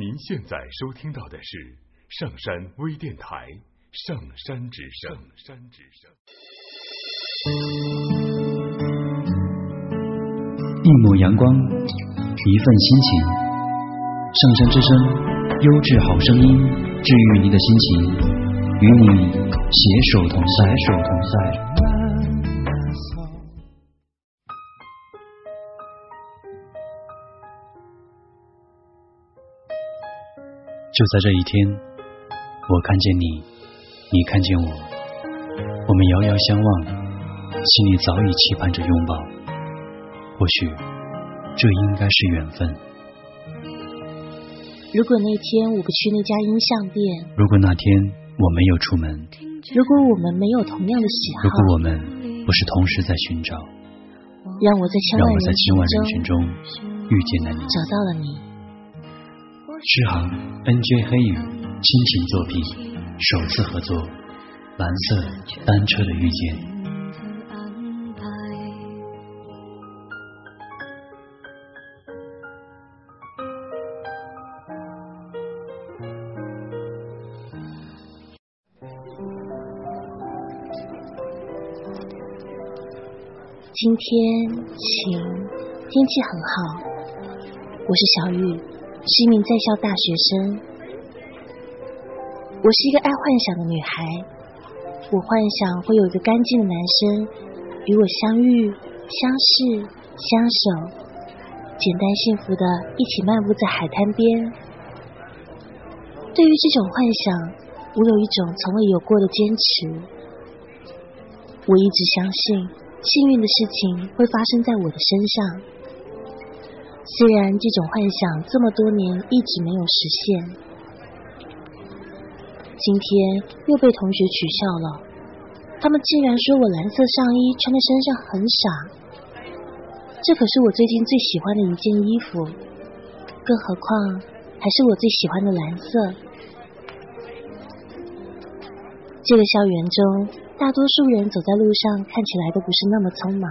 您现在收听到的是上山微电台《上山之声》。上山之声。一抹阳光，一份心情。上山之声，优质好声音，治愈你的心情，与你携手同在。携手同在。就在这一天，我看见你，你看见我，我们遥遥相望，心里早已期盼着拥抱。或许，这应该是缘分。如果那天我不去那家音像店，如果那天我没有出门，如果我们没有同样的喜好，如果我们不是同时在寻找，让我在千万人群中遇见了你，找到了你。诗行 NJ 黑羽亲情作品首次合作，蓝色单车的遇见。今天晴，天气很好。我是小玉。是一名在校大学生，我是一个爱幻想的女孩。我幻想会有一个干净的男生与我相遇、相识、相守，简单幸福的一起漫步在海滩边。对于这种幻想，我有一种从未有过的坚持。我一直相信，幸运的事情会发生在我的身上。虽然这种幻想这么多年一直没有实现，今天又被同学取笑了。他们竟然说我蓝色上衣穿在身上很傻，这可是我最近最喜欢的一件衣服，更何况还是我最喜欢的蓝色。这个校园中，大多数人走在路上看起来都不是那么匆忙。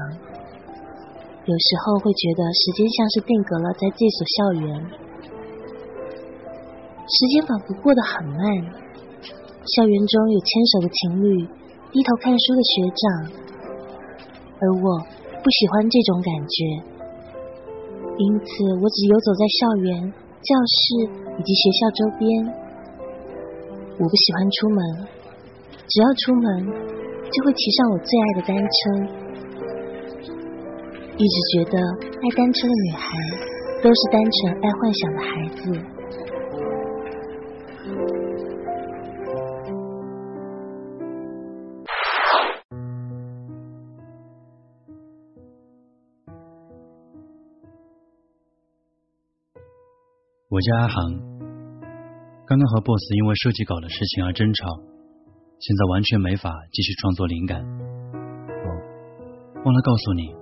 有时候会觉得时间像是定格了在这所校园，时间仿佛过得很慢。校园中有牵手的情侣，低头看书的学长，而我不喜欢这种感觉，因此我只游走在校园、教室以及学校周边。我不喜欢出门，只要出门就会骑上我最爱的单车。一直觉得爱单车的女孩都是单纯爱幻想的孩子。我叫阿航，刚刚和 boss 因为设计稿的事情而争吵，现在完全没法继续创作灵感。哦，忘了告诉你。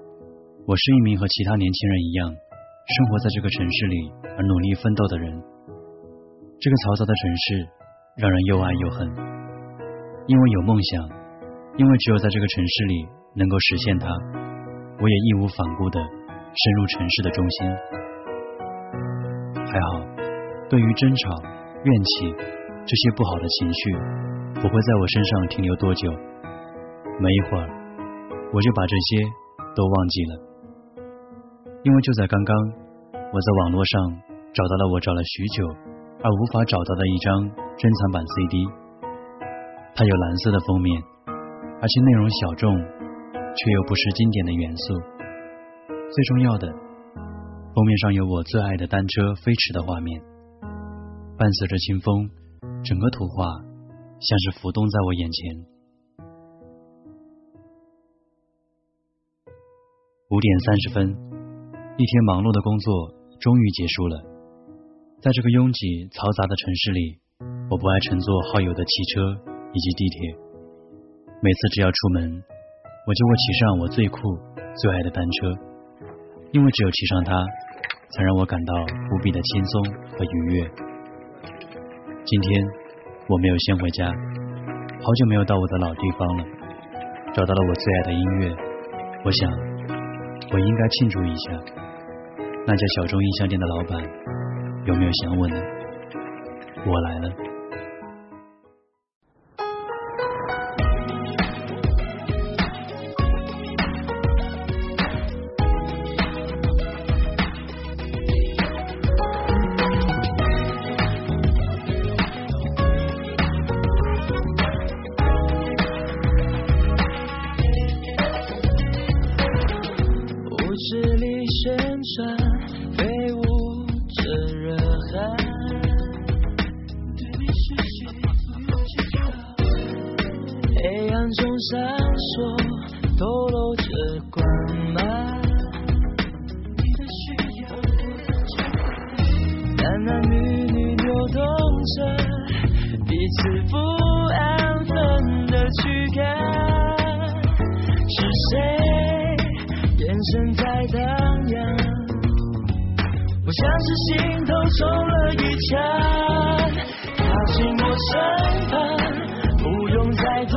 我是一名和其他年轻人一样，生活在这个城市里而努力奋斗的人。这个嘈杂的城市让人又爱又恨，因为有梦想，因为只有在这个城市里能够实现它，我也义无反顾的深入城市的中心。还好，对于争吵、怨气这些不好的情绪，不会在我身上停留多久。没一会儿，我就把这些都忘记了。因为就在刚刚，我在网络上找到了我找了许久而无法找到的一张珍藏版 CD。它有蓝色的封面，而且内容小众，却又不失经典的元素。最重要的，封面上有我最爱的单车飞驰的画面，伴随着清风，整个图画像是浮动在我眼前。五点三十分。一天忙碌的工作终于结束了，在这个拥挤嘈杂的城市里，我不爱乘坐好友的汽车以及地铁。每次只要出门，我就会骑上我最酷、最爱的单车，因为只有骑上它，才让我感到无比的轻松和愉悦。今天我没有先回家，好久没有到我的老地方了，找到了我最爱的音乐，我想我应该庆祝一下。那家小众音像店的老板有没有想我呢？我来了。那缕缕，扭动着彼此不安分的躯干。是谁？眼神在荡漾，我像是心头中了一枪，靠近我身旁，不用再多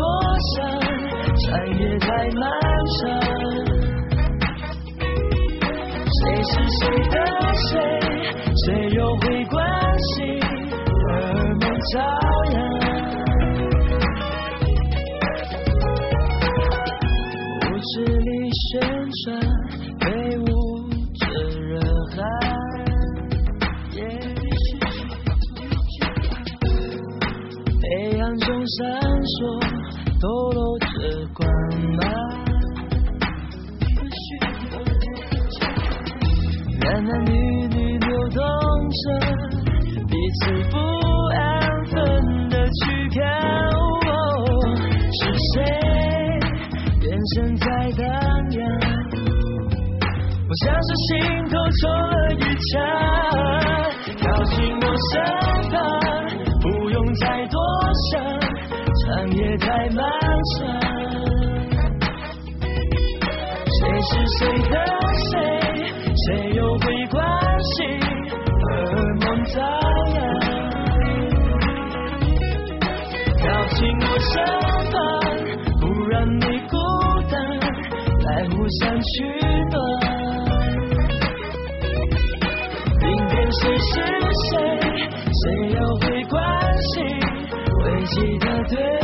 想，穿越太漫长。谁是谁的谁？朝阳，舞池里旋转，飞舞着热汗。黑暗中闪烁，透露心头中了一枪，靠近我身旁，不用再多想，长夜太漫长。谁是谁的谁，谁又会关心？荷尔蒙照样靠近我身旁，不让你孤单，来互相取暖。谁是谁，谁又会关心？会记得对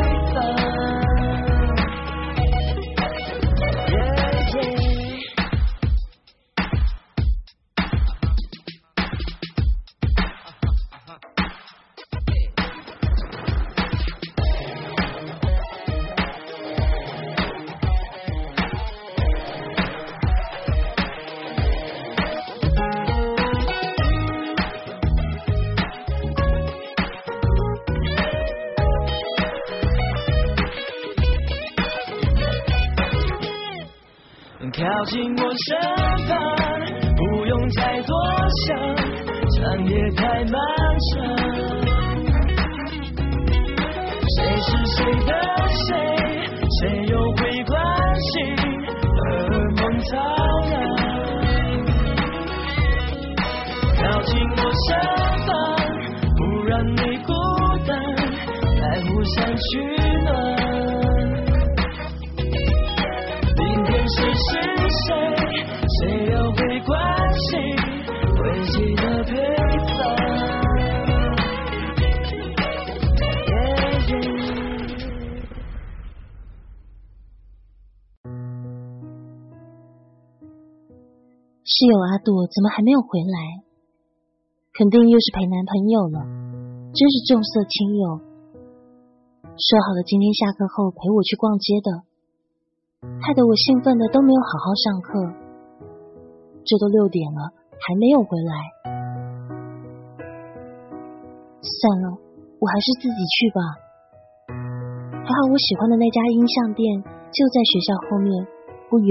想取暖。明天谁是谁，谁又会关心？会记得对方。室友阿朵怎么还没有回来？肯定又是陪男朋友了，真是重色轻友。说好了今天下课后陪我去逛街的，害得我兴奋的都没有好好上课。这都六点了，还没有回来。算了，我还是自己去吧。还好我喜欢的那家音像店就在学校后面，不远。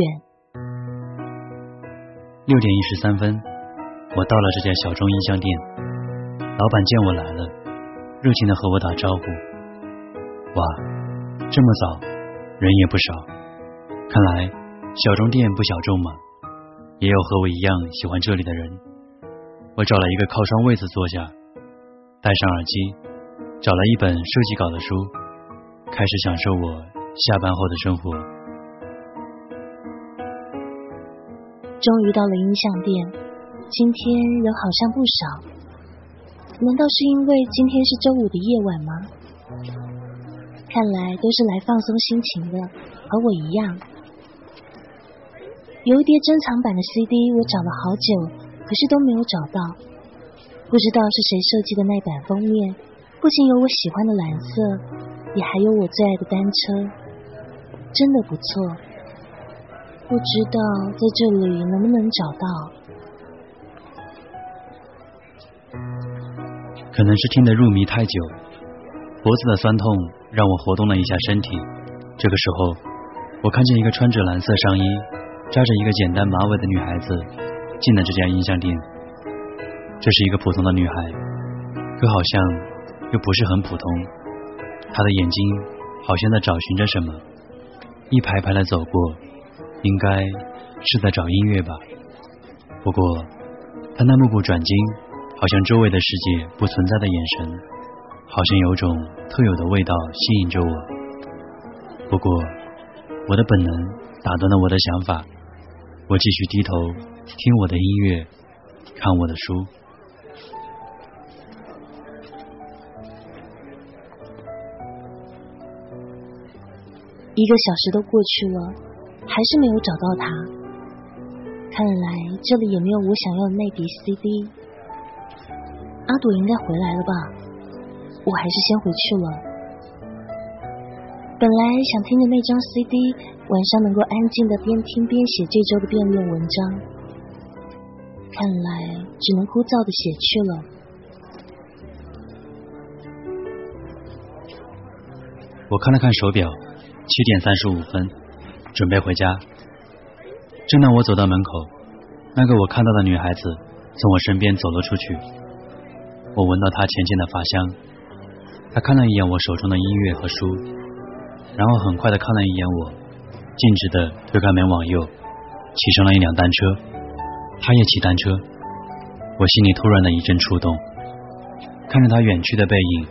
六点一十三分，我到了这家小众音像店。老板见我来了，热情的和我打招呼。哇，这么早，人也不少。看来小众店不小众嘛，也有和我一样喜欢这里的人。我找了一个靠窗位子坐下，戴上耳机，找了一本设计稿的书，开始享受我下班后的生活。终于到了音像店，今天人好像不少。难道是因为今天是周五的夜晚吗？看来都是来放松心情的，和我一样。有一叠珍藏版的 CD，我找了好久，可是都没有找到。不知道是谁设计的那版封面，不仅有我喜欢的蓝色，也还有我最爱的单车，真的不错。不知道在这里能不能找到？可能是听得入迷太久，脖子的酸痛让我活动了一下身体。这个时候，我看见一个穿着蓝色上衣、扎着一个简单马尾的女孩子进了这家音像店。这是一个普通的女孩，可好像又不是很普通。她的眼睛好像在找寻着什么，一排排的走过，应该是在找音乐吧。不过，她那目不转睛，好像周围的世界不存在的眼神，好像有种特有的味道吸引着我。不过，我的本能打断了我的想法，我继续低头听我的音乐，看我的书。一个小时都过去了，还是没有找到他。看来这里也没有我想要的那叠 CD。阿朵应该回来了吧？我还是先回去了。本来想听着那张 CD，晚上能够安静的边听边写这周的辩论文章，看来只能枯燥的写去了。我看了看手表。七点三十五分，准备回家。正当我走到门口，那个我看到的女孩子从我身边走了出去。我闻到她浅浅的发香。他看了一眼我手中的音乐和书，然后很快的看了一眼我，径直的推开门往右，骑上了一辆单车。他也骑单车。我心里突然的一阵触动。看着他远去的背影，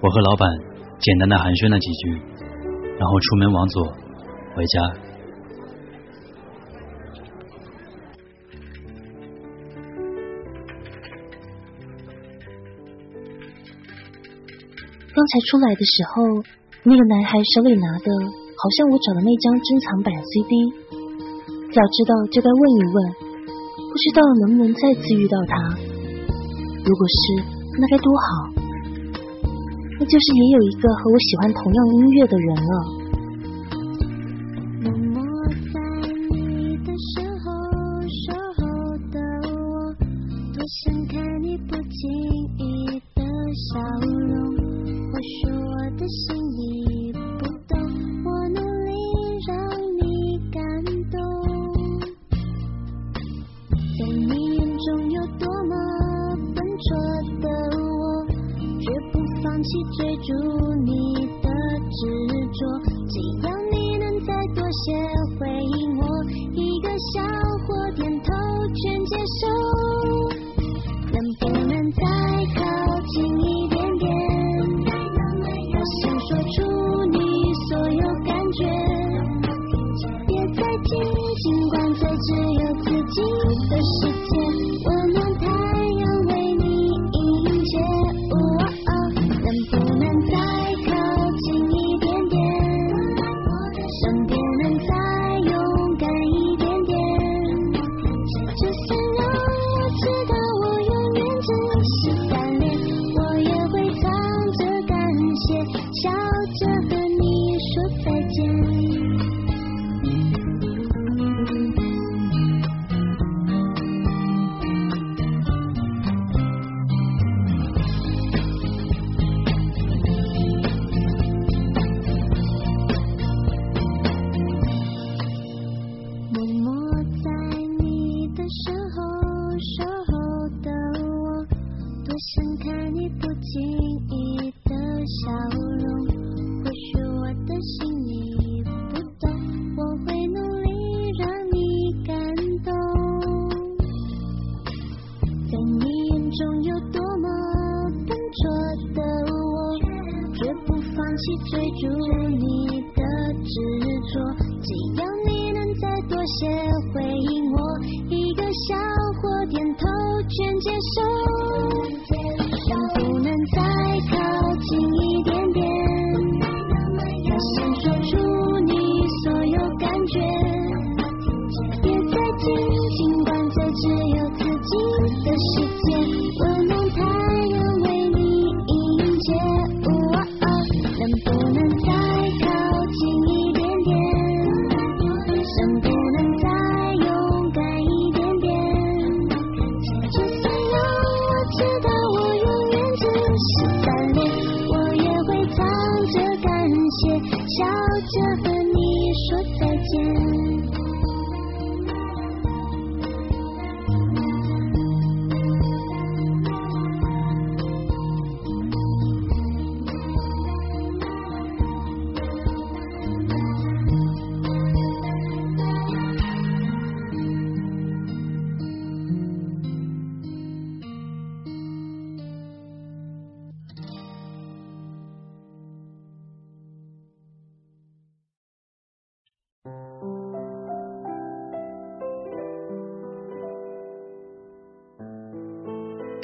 我和老板简单的寒暄了几句。然后出门往左回家。刚才出来的时候，那个男孩手里拿的好像我找的那张珍藏版 CD。早知道就该问一问，不知道能不能再次遇到他。如果是，那该多好。那就是也有一个和我喜欢同样音乐的人了。去追逐你的执着只要你能再多些回应我一个笑或点头全接受？能不能再靠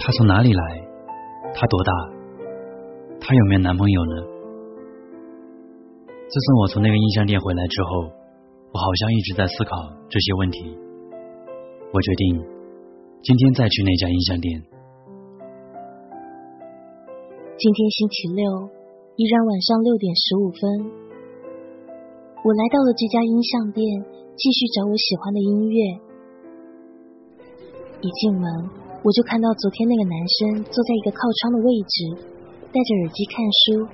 他从哪里来？他多大？他有没有男朋友呢？自从我从那个音像店回来之后，我好像一直在思考这些问题。我决定今天再去那家音像店。今天星期六，依然晚上六点十五分，我来到了这家音像店，继续找我喜欢的音乐。一进门，我就看到昨天那个男生坐在一个靠窗的位置，戴着耳机看书。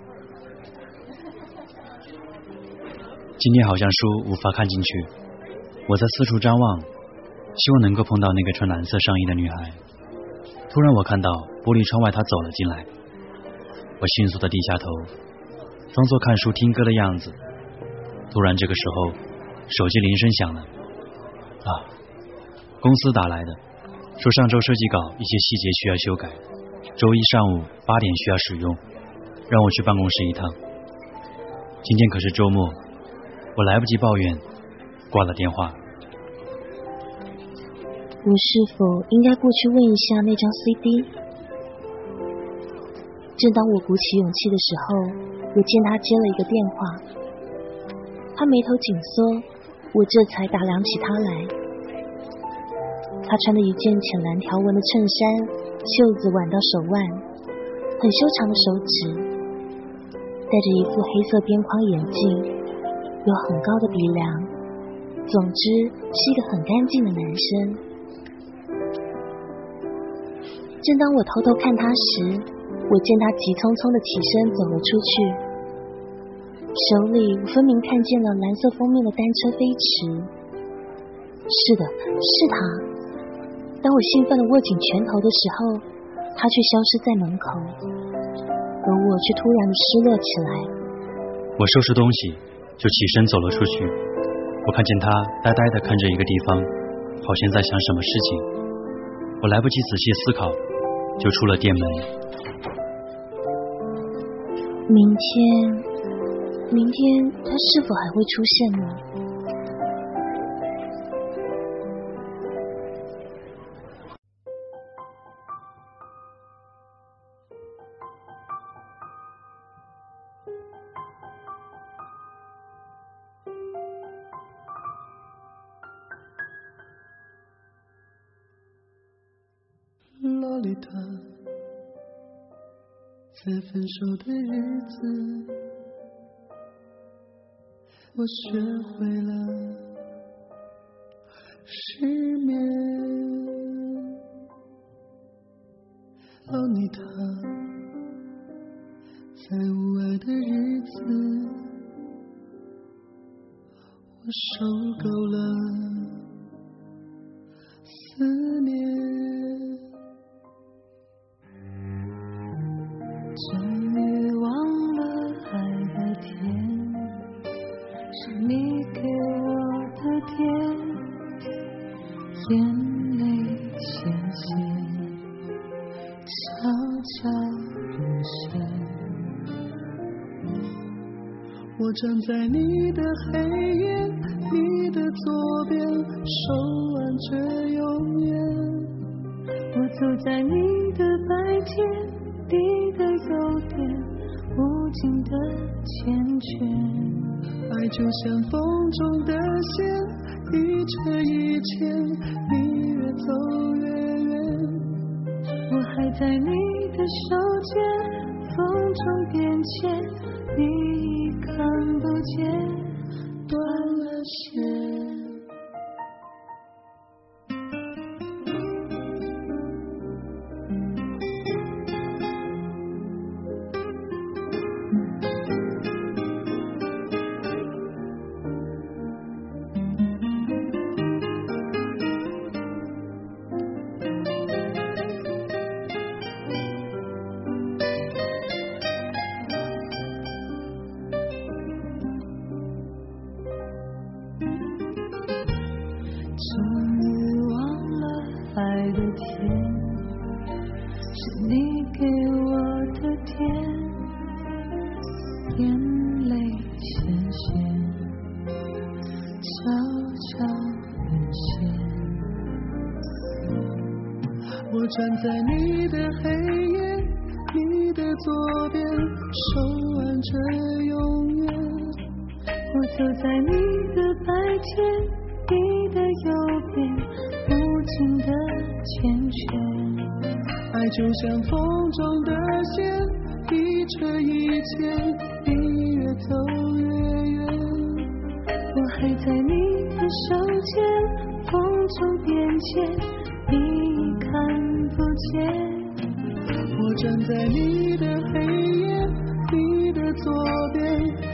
今天好像书无法看进去，我在四处张望，希望能够碰到那个穿蓝色上衣的女孩。突然，我看到玻璃窗外她走了进来，我迅速的低下头，装作看书听歌的样子。突然，这个时候手机铃声响了，啊，公司打来的。说上周设计稿一些细节需要修改，周一上午八点需要使用，让我去办公室一趟。今天可是周末，我来不及抱怨，挂了电话。我是否应该过去问一下那张 CD？正当我鼓起勇气的时候，我见他接了一个电话，他眉头紧缩，我这才打量起他来。他穿的一件浅蓝条纹的衬衫，袖子挽到手腕，很修长的手指，戴着一副黑色边框眼镜，有很高的鼻梁，总之是一个很干净的男生。正当我偷偷看他时，我见他急匆匆的起身走了出去，手里分明看见了蓝色封面的单车飞驰。是的，是他。当我兴奋的握紧拳头的时候，他却消失在门口，而我却突然的失落起来。我收拾东西就起身走了出去，我看见他呆呆的看着一个地方，好像在想什么事情。我来不及仔细思考，就出了店门。明天，明天他是否还会出现呢？洛丽塔，在分手的日子，我学会了失眠。洛丽塔，在无爱的日子，我受够了思念。手挽着永远。我走在你的白天，你的右边，无尽的缱绻。爱就像风中的线，一扯一牵，你越走越远。我还在你的手间，风中变迁。你已看不见，断了线。终于忘了爱的甜，是你给我的甜，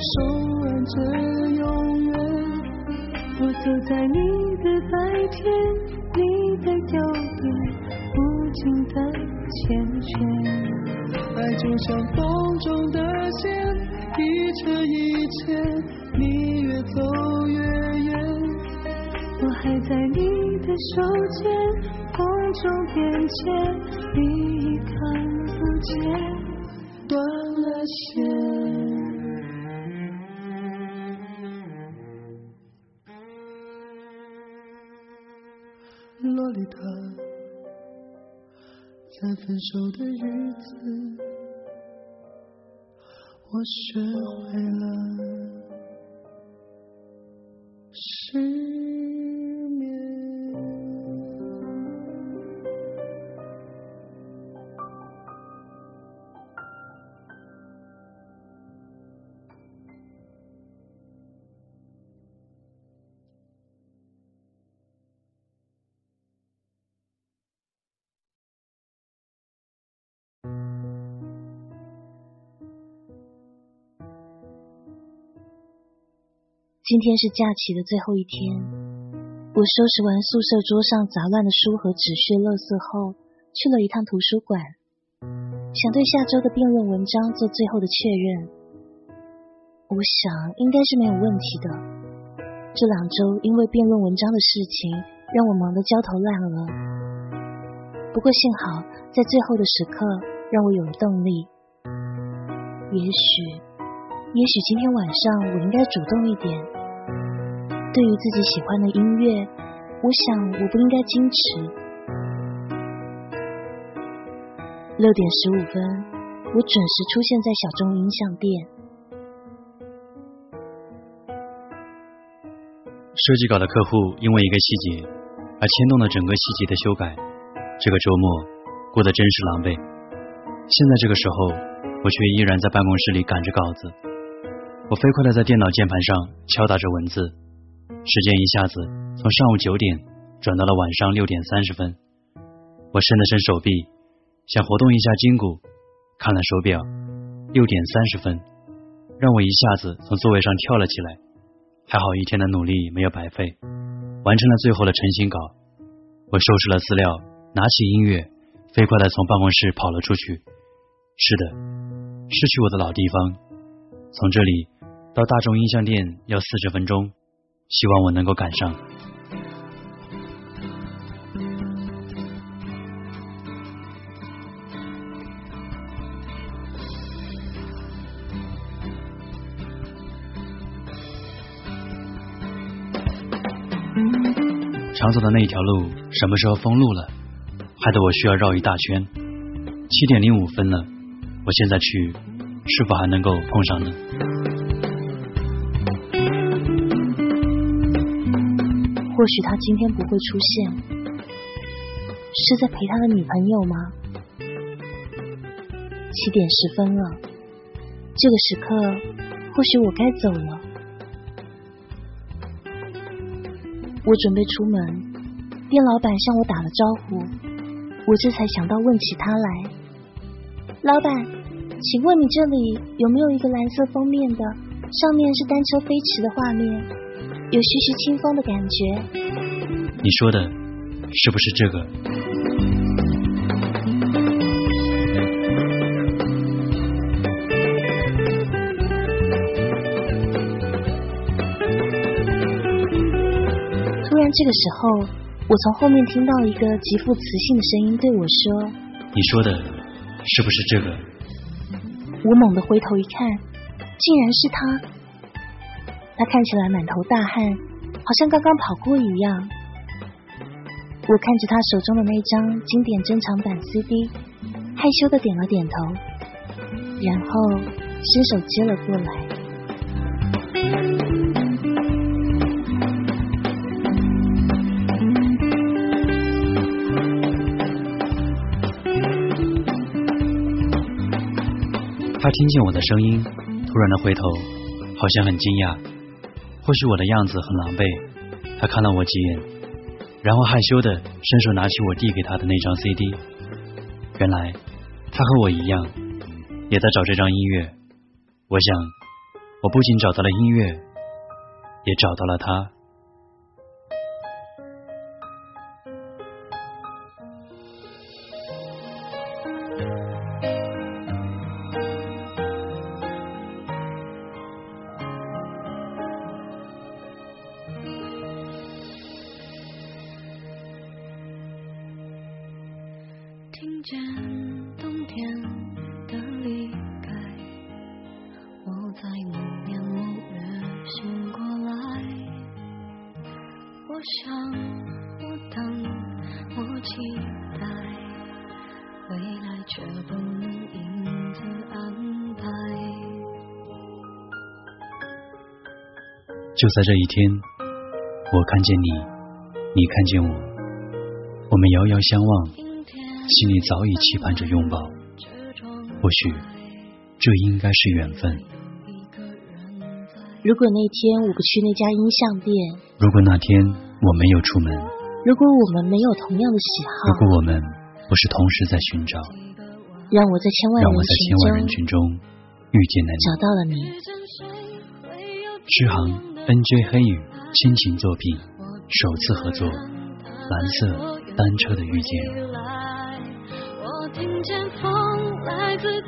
手挽着永远。我走在你的白天，你的右边，无尽的缱绻。爱就像风中的线，一扯一牵，你越走越远。我还在你的手间，风中变迁，你已看不见。断了线。洛丽塔，在分手的日子，我学会了是今天是假期的最后一天，我收拾完宿舍桌上杂乱的书和纸屑、垃圾后，去了一趟图书馆，想对下周的辩论文章做最后的确认。我想应该是没有问题的。这两周因为辩论文章的事情，让我忙得焦头烂额。不过幸好在最后的时刻，让我有了动力。也许，也许今天晚上我应该主动一点。对于自己喜欢的音乐，我想我不应该矜持。六点十五分，我准时出现在小众音像店。设计稿的客户因为一个细节而牵动了整个细节的修改，这个周末过得真是狼狈。现在这个时候，我却依然在办公室里赶着稿子。我飞快的在电脑键盘上敲打着文字，时间一下子从上午九点转到了晚上六点三十分。我伸了伸手臂，想活动一下筋骨，看了手表，六点三十分，让我一下子从座位上跳了起来。还好一天的努力没有白费，完成了最后的成型稿。我收拾了资料，拿起音乐，飞快的从办公室跑了出去。是的，是去我的老地方。从这里到大众音像店要四十分钟，希望我能够赶上。常走的那一条路什么时候封路了？害得我需要绕一大圈。七点零五分了，我现在去是否还能够碰上呢？或许他今天不会出现，是在陪他的女朋友吗？七点十分了，这个时刻，或许我该走了。我准备出门，店老板向我打了招呼，我这才想到问起他来。老板，请问你这里有没有一个蓝色封面的，上面是单车飞驰的画面，有徐徐清风的感觉？你说的是不是这个？突然这个时候，我从后面听到一个极富磁性的声音对我说：“你说的是不是这个？”我猛地回头一看，竟然是他。他看起来满头大汗，好像刚刚跑过一样。我看着他手中的那张经典珍藏版 CD，害羞的点了点头，然后伸手接了过来。他听见我的声音，突然的回头，好像很惊讶，或许我的样子很狼狈。他看了我几眼。然后害羞的伸手拿起我递给他的那张 CD，原来他和我一样，也在找这张音乐。我想，我不仅找到了音乐，也找到了他。就在这一天，我看见你，你看见我，我们遥遥相望，心里早已期盼着拥抱。或许这应该是缘分。如果那天我不去那家音像店，如果那天我没有出门，如果我们没有同样的喜好，如果我们不是同时在寻找，让我在千万让我在千万人群中遇见了你，找到了你，诗航。N.J. 黑羽亲情作品首次合作，蓝色单车的遇见。我听见风来自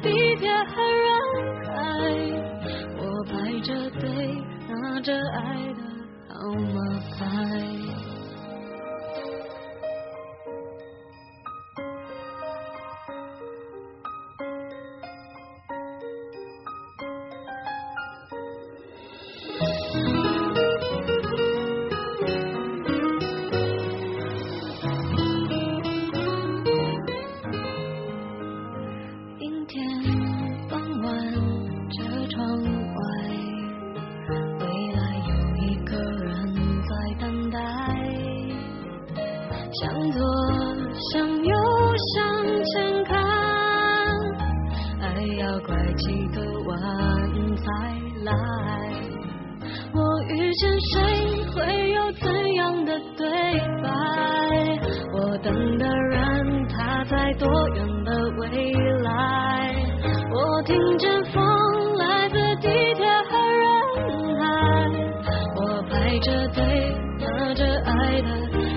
着爱的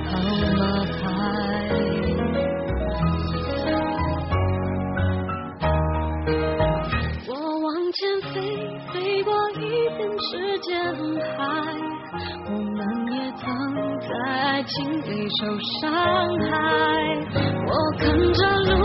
号码牌。我往前飞，飞过一片时间海。我们也曾在爱情里受伤害。我看着路。